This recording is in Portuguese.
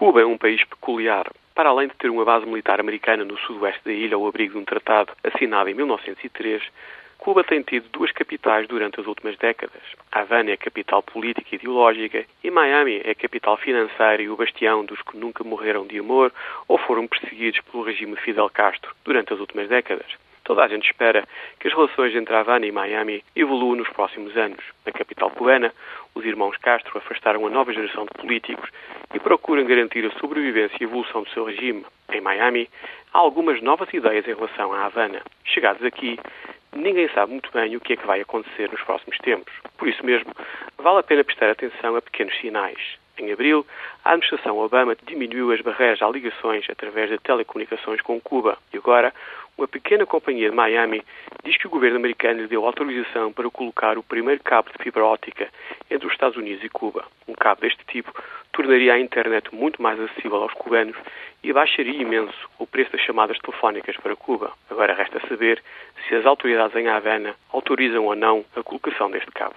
Cuba é um país peculiar. Para além de ter uma base militar americana no sudoeste da ilha ao abrigo de um tratado assinado em 1903, Cuba tem tido duas capitais durante as últimas décadas. Havana é a capital política e ideológica e Miami é a capital financeira e o bastião dos que nunca morreram de amor ou foram perseguidos pelo regime de Fidel Castro durante as últimas décadas. Toda a gente espera que as relações entre Havana e Miami evoluam nos próximos anos. Na capital cubana, os irmãos Castro afastaram a nova geração de políticos e procuram garantir a sobrevivência e evolução do seu regime. Em Miami, há algumas novas ideias em relação à Havana. Chegados aqui, ninguém sabe muito bem o que é que vai acontecer nos próximos tempos. Por isso mesmo, vale a pena prestar atenção a pequenos sinais. Em abril, a administração Obama diminuiu as barreiras às ligações através de telecomunicações com Cuba e agora uma pequena companhia de Miami diz que o governo americano lhe deu autorização para colocar o primeiro cabo de fibra óptica entre os Estados Unidos e Cuba. Um cabo deste tipo tornaria a internet muito mais acessível aos cubanos e baixaria imenso o preço das chamadas telefónicas para Cuba. Agora resta saber se as autoridades em Havana autorizam ou não a colocação deste cabo.